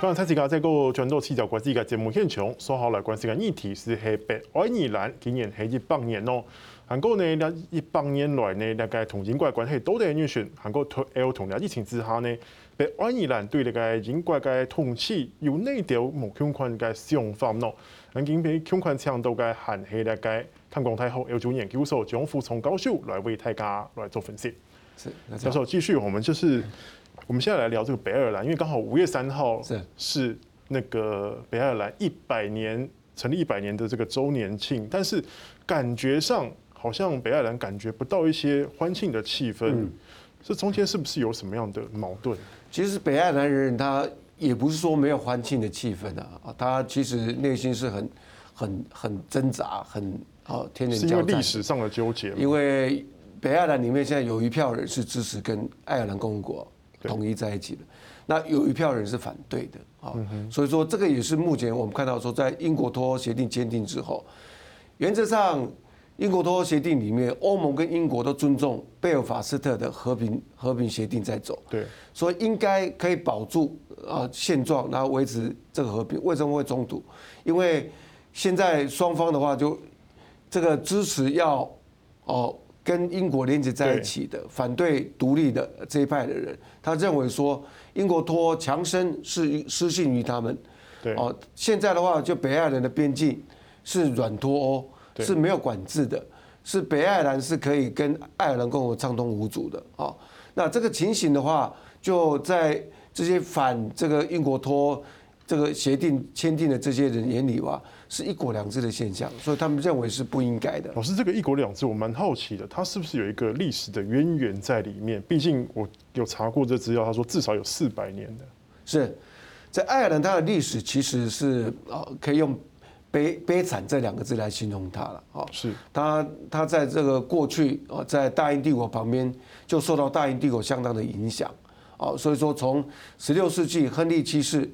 刚才自己在个转到七角国际的节目现场，说好来关心的议题是系北爱尔兰今年系一百年咯。韩国呢，一百年来呢，大概同英国关系都在逆转。韩国同 L 同嘅疫情之下呢，北爱尔兰对呢个英国嘅统治有呢条冇相关嘅想法咯。咁今俾相关强度嘅韩系呢个香港大学欧洲研究所张富聪教授来为大家来做分析。是，教授继续，我们就是。我们现在来聊这个北爱尔兰，因为刚好五月三号是那个北爱尔兰一百年成立一百年的这个周年庆，但是感觉上好像北爱尔兰感觉不到一些欢庆的气氛，嗯，这中间是不是有什么样的矛盾？其实北爱尔兰人他也不是说没有欢庆的气氛啊，他其实内心是很很很挣扎，很啊天人交战，是因为历史上的纠结。因为北爱尔兰里面现在有一票人是支持跟爱尔兰共和国。统一在一起了，那有一票人是反对的啊，所以说这个也是目前我们看到说，在英国脱欧协定签订之后，原则上英国脱欧协定里面，欧盟跟英国都尊重贝尔法斯特的和平和平协定在走，对，所以应该可以保住啊现状，然后维持这个和平。为什么会冲突？因为现在双方的话就这个支持要哦。跟英国连接在一起的反对独立的这一派的人，他认为说英国脱欧强生是失信于他们。对。哦，现在的话，就北爱尔兰的边境是软脱欧，是没有管制的，是北爱尔兰是可以跟爱尔兰共和国畅通无阻的。哦，那这个情形的话，就在这些反这个英国脱欧这个协定签订的这些人眼里哇。是一国两制的现象，所以他们认为是不应该的。老师，这个一国两制，我蛮好奇的，它是不是有一个历史的渊源在里面？毕竟我有查过这资料，他说至少有四百年的。是在爱尔兰，它的历史其实是啊，可以用悲悲惨这两个字来形容它了。啊，是它它在这个过去啊，在大英帝国旁边就受到大英帝国相当的影响啊，所以说从十六世纪亨利七世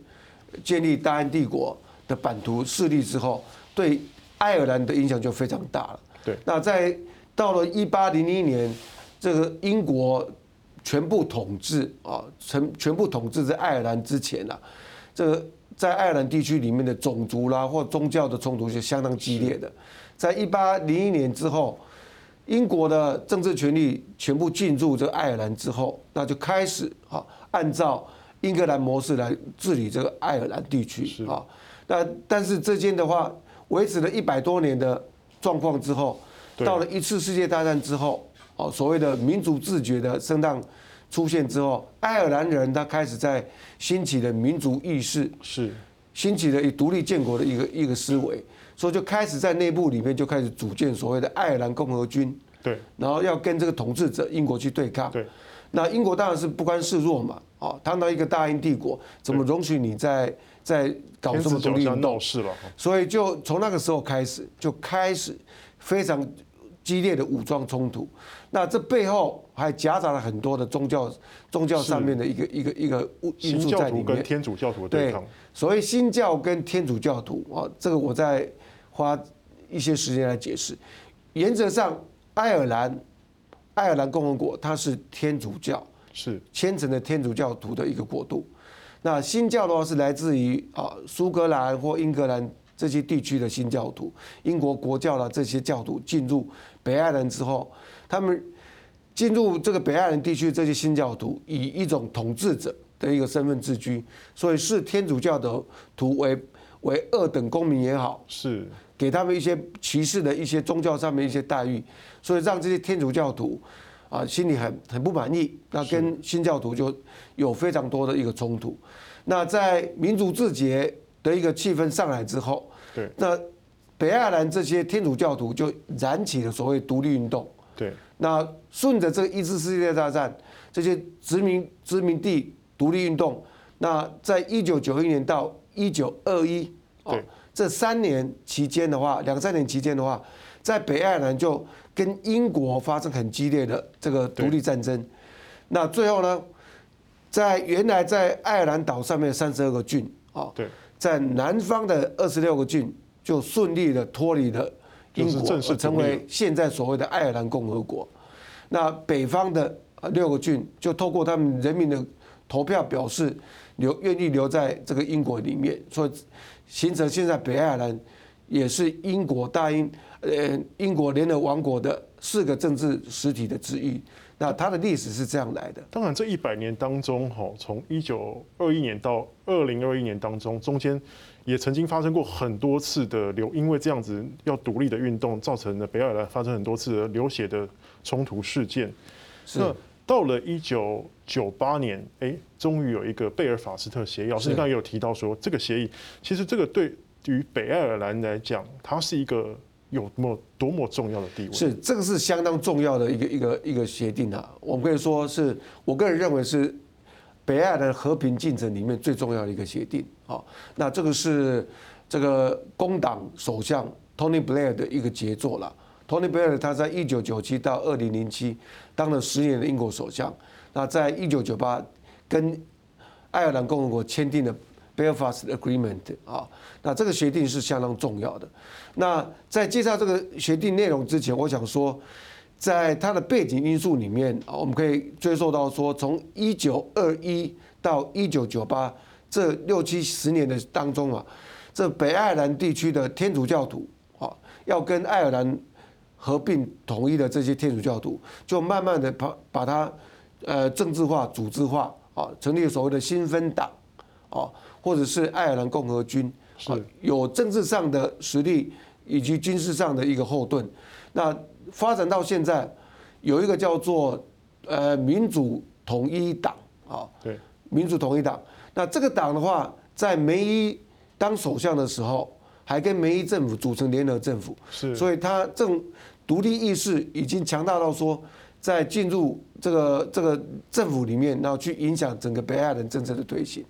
建立大英帝国。的版图势力之后，对爱尔兰的影响就非常大了。对，那在到了一八零零年，这个英国全部统治啊，全全部统治在爱尔兰之前啊，这个在爱尔兰地区里面的种族啦或宗教的冲突是相当激烈的。在一八零一年之后，英国的政治权力全部进入这个爱尔兰之后，那就开始啊，按照英格兰模式来治理这个爱尔兰地区啊。那但是这间的话，维持了一百多年的状况之后，到了一次世界大战之后，哦，所谓的民族自觉的声浪出现之后，爱尔兰人他开始在兴起的民族意识，是。兴起了以独立建国的一个一个思维，所以就开始在内部里面就开始组建所谓的爱尔兰共和军，对，然后要跟这个统治者英国去对抗，对，那英国当然是不甘示弱嘛，啊，当到一个大英帝国，怎么容许你在在搞这么独立运动，所以就从那个时候开始，就开始非常激烈的武装冲突。那这背后还夹杂了很多的宗教、宗教上面的一个一个一个因素在里面。天主教徒的对所谓新教跟天主教徒啊，这个我在花一些时间来解释。原则上，爱尔兰爱尔兰共和国它是天主教，是。虔诚的天主教徒的一个国度。那新教的话是来自于啊苏格兰或英格兰这些地区的新教徒，英国国教的这些教徒进入北爱尔兰之后，他们进入这个北爱尔兰地区这些新教徒以一种统治者的一个身份自居，所以视天主教的徒为为二等公民也好，是给他们一些歧视的一些宗教上面一些待遇，所以让这些天主教徒。啊，心里很很不满意，那跟新教徒就有非常多的一个冲突。那在民主自决的一个气氛上来之后，对，那北爱尔兰这些天主教徒就燃起了所谓独立运动。对，那顺着这个一次世界大战这些殖民殖民地独立运动，那在一九九一年到一九二一，哦，这三年期间的话，两三年期间的话，在北爱尔兰就。跟英国发生很激烈的这个独立战争，那最后呢，在原来在爱尔兰岛上面三十二个郡啊，对在南方的二十六个郡就顺利的脱离了英国，成为现在所谓的爱尔兰共和国。那北方的六个郡就透过他们人民的投票表示，留愿意留在这个英国里面，所以形成现在北爱尔兰也是英国大英呃英国联合王国的四个政治实体的之一。那它的历史是这样来的。当然，这一百年当中，哈，从一九二一年到二零二一年当中，中间也曾经发生过很多次的流，因为这样子要独立的运动，造成了北爱尔兰发生很多次的流血的冲突事件。是。那到了一九九八年，哎，终于有一个贝尔法斯特协议。老师，你刚刚也有提到说，这个协议其实这个对于北爱尔兰来讲，它是一个。有么多么重要的地位？是这个是相当重要的一个一个一个协定啊！我们可以说是我个人认为是北爱尔兰和平进程里面最重要的一个协定啊。那这个是这个工党首相 Tony Blair 的一个杰作了。Tony Blair 他在一九九七到二零零七当了十年的英国首相。那在一九九八跟爱尔兰共和国签订了 Belfast Agreement 啊。那这个协定是相当重要的。那在介绍这个协定内容之前，我想说，在它的背景因素里面啊，我们可以追溯到说，从一九二一到一九九八这六七十年的当中啊，这北爱尔兰地区的天主教徒啊，要跟爱尔兰合并统一的这些天主教徒，就慢慢的把把它呃政治化、组织化啊，成立所谓的新芬党啊，或者是爱尔兰共和军，是有政治上的实力。以及军事上的一个后盾，那发展到现在，有一个叫做呃民主统一党啊，对，民主统一党。那这个党的话，在梅伊当首相的时候，还跟梅伊政府组成联合政府，是，所以他这种独立意识已经强大到说，在进入这个这个政府里面，然后去影响整个北爱尔兰政策的推行，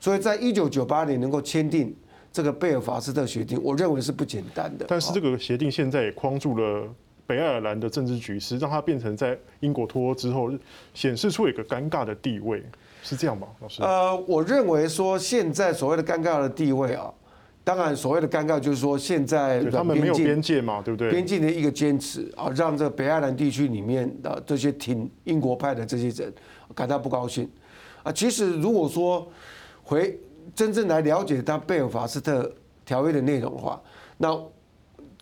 所以在一九九八年能够签订。这个贝尔法斯特协定，我认为是不简单的。但是这个协定现在也框住了北爱尔兰的政治局势，让它变成在英国脱欧之后，显示出一个尴尬的地位，是这样吗？老师？呃，我认为说现在所谓的尴尬的地位啊，当然所谓的尴尬就是说现在他们没有边界嘛，对不对？边境的一个坚持啊，让这北爱尔兰地区里面的这些挺英国派的这些人感到不高兴啊。其实如果说回。真正来了解他贝尔法斯特条约的内容的话，那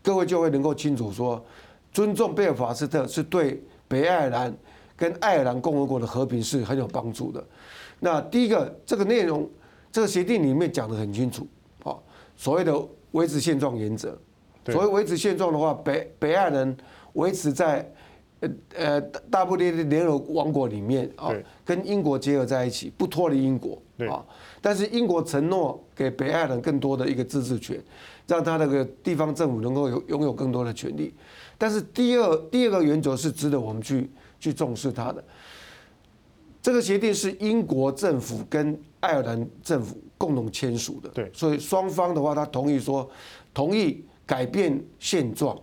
各位就会能够清楚说，尊重贝尔法斯特是对北爱尔兰跟爱尔兰共和国的和平是很有帮助的。那第一个，这个内容，这个协定里面讲得很清楚，啊，所谓的维持现状原则。所谓维持现状的话，北北爱尔兰维持在。呃呃，大不列颠联合王国里面啊，跟英国结合在一起，不脱离英国啊。但是英国承诺给北爱尔兰更多的一个自治权，让他那个地方政府能够有拥有更多的权利。但是第二第二个原则是值得我们去去重视它的。这个协定是英国政府跟爱尔兰政府共同签署的，对，所以双方的话，他同意说同意改变现状，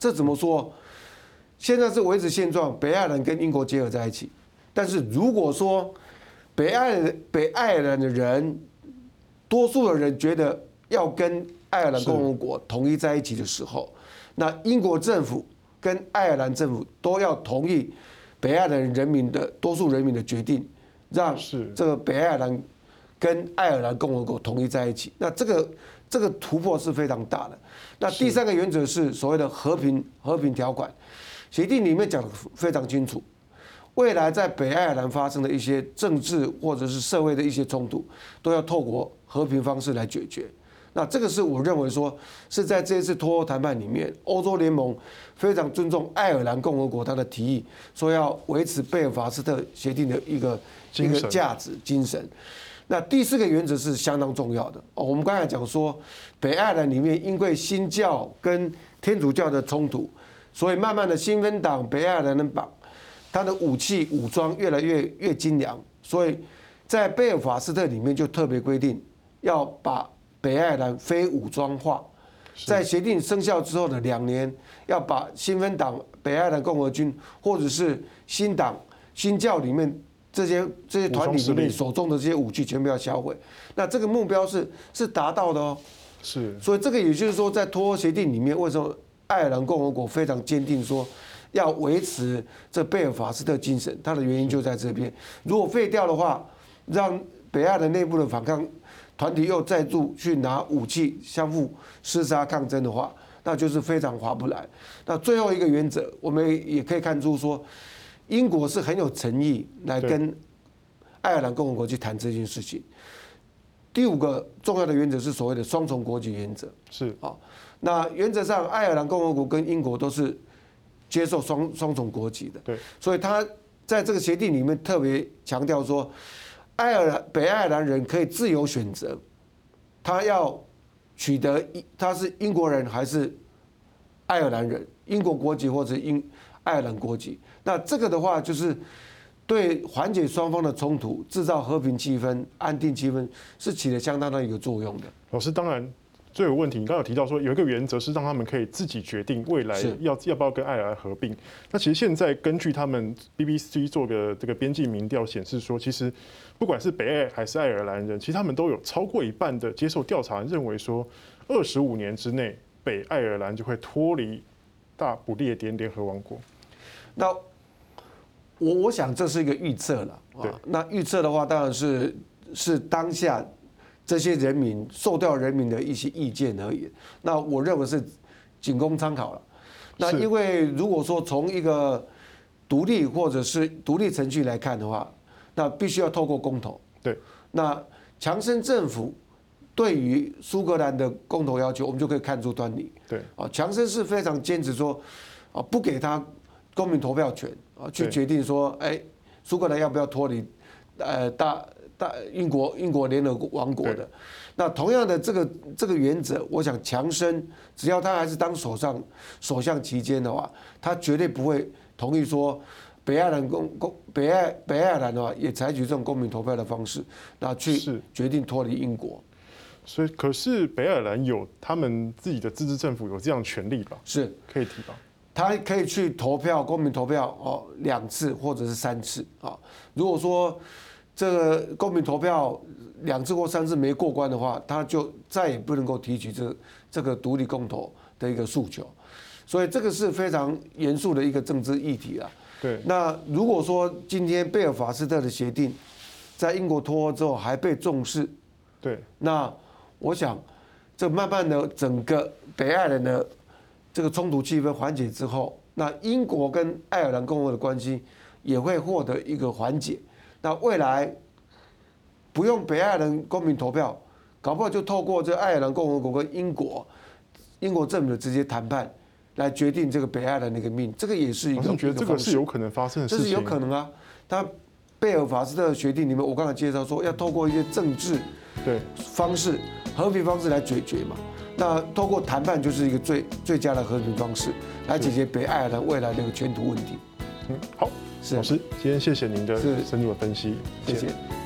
这怎么说？现在是维持现状，北爱尔兰跟英国结合在一起。但是如果说北爱北爱尔兰的人，多数的人觉得要跟爱尔兰共和国统一在一起的时候，那英国政府跟爱尔兰政府都要同意北爱尔兰人民的多数人民的决定，让这个北爱尔兰跟爱尔兰共和国统一在一起。那这个这个突破是非常大的。那第三个原则是所谓的和平和平条款。协定里面讲得非常清楚，未来在北爱尔兰发生的一些政治或者是社会的一些冲突，都要透过和平方式来解决。那这个是我认为说是在这一次脱欧谈判里面，欧洲联盟非常尊重爱尔兰共和国他的提议，说要维持贝尔法斯特协定的一个一个价值精神。那第四个原则是相当重要的哦。我们刚才讲说，北爱尔兰里面因为新教跟天主教的冲突。所以慢慢的，新芬党、北爱尔兰的党，他的武器武装越来越越精良。所以在贝尔法斯特里面就特别规定，要把北爱尔兰非武装化。在协定生效之后的两年，要把新芬党、北爱尔兰共和军或者是新党、新教里面这些这些团体里面手中的这些武器全部要销毁。那这个目标是是达到的哦。是。所以这个也就是说，在脱欧协定里面，为什么？爱尔兰共和国非常坚定说要维持这贝尔法斯特精神，它的原因就在这边。如果废掉的话，让北爱的内部的反抗团体又再度去拿武器相互厮杀抗争的话，那就是非常划不来。那最后一个原则，我们也可以看出说，英国是很有诚意来跟爱尔兰共和国去谈这件事情。第五个重要的原则是所谓的双重国籍原则。是啊，那原则上，爱尔兰共和国跟英国都是接受双双重国籍的。对，所以他在这个协定里面特别强调说，爱尔兰北爱尔兰人可以自由选择，他要取得他是英国人还是爱尔兰人，英国国籍或者英爱尔兰国籍。那这个的话就是。对缓解双方的冲突、制造和平气氛、安定气氛，是起了相当的一个作用的。老师，当然最有问题，你刚刚有提到说有一个原则是让他们可以自己决定未来要要不要跟爱尔兰合并。那其实现在根据他们 BBC 做的这个边境民调显示说，其实不管是北爱还是爱尔兰人，其实他们都有超过一半的接受调查认为说，二十五年之内北爱尔兰就会脱离大不列颠联合王国。那我我想这是一个预测了啊。那预测的话，当然是是当下这些人民受调人民的一些意见而已。那我认为是仅供参考了。那因为如果说从一个独立或者是独立程序来看的话，那必须要透过公投。对。那强生政府对于苏格兰的公投要求，我们就可以看出端倪。对。啊，强生是非常坚持说啊，不给他公民投票权。啊，去决定说，哎，苏格兰要不要脱离，呃，大大英国英国联合王国的？那同样的这个这个原则，我想强生只要他还是当首相首相期间的话，他绝对不会同意说北爱尔兰公公北爱北爱尔兰的话也采取这种公民投票的方式，那去决定脱离英国。所以，可是北爱尔兰有他们自己的自治政府有这样权利吧？是可以提吧？他可以去投票，公民投票哦，两次或者是三次啊。如果说这个公民投票两次或三次没过关的话，他就再也不能够提取这这个独立公投的一个诉求。所以这个是非常严肃的一个政治议题啊。对。那如果说今天贝尔法斯特的协定在英国脱欧之后还被重视，对。那我想，这慢慢的整个北爱尔兰的。这个冲突气氛缓解之后，那英国跟爱尔兰共和国的关系也会获得一个缓解。那未来不用北爱尔兰公民投票，搞不好就透过这爱尔兰共和国跟英国英国政府的直接谈判来决定这个北爱尔兰的一个命。这个也是一个。我觉得这个是有可能发生的事情。这是有可能啊。他贝尔法斯特协定里面，我刚才介绍说要透过一些政治对方式、和平方式来解决嘛。那通过谈判就是一个最最佳的和平方式，来解决北爱尔兰未来的一个前途问题。嗯，好，是老师，今天谢谢您的深入的分析，谢谢。谢谢。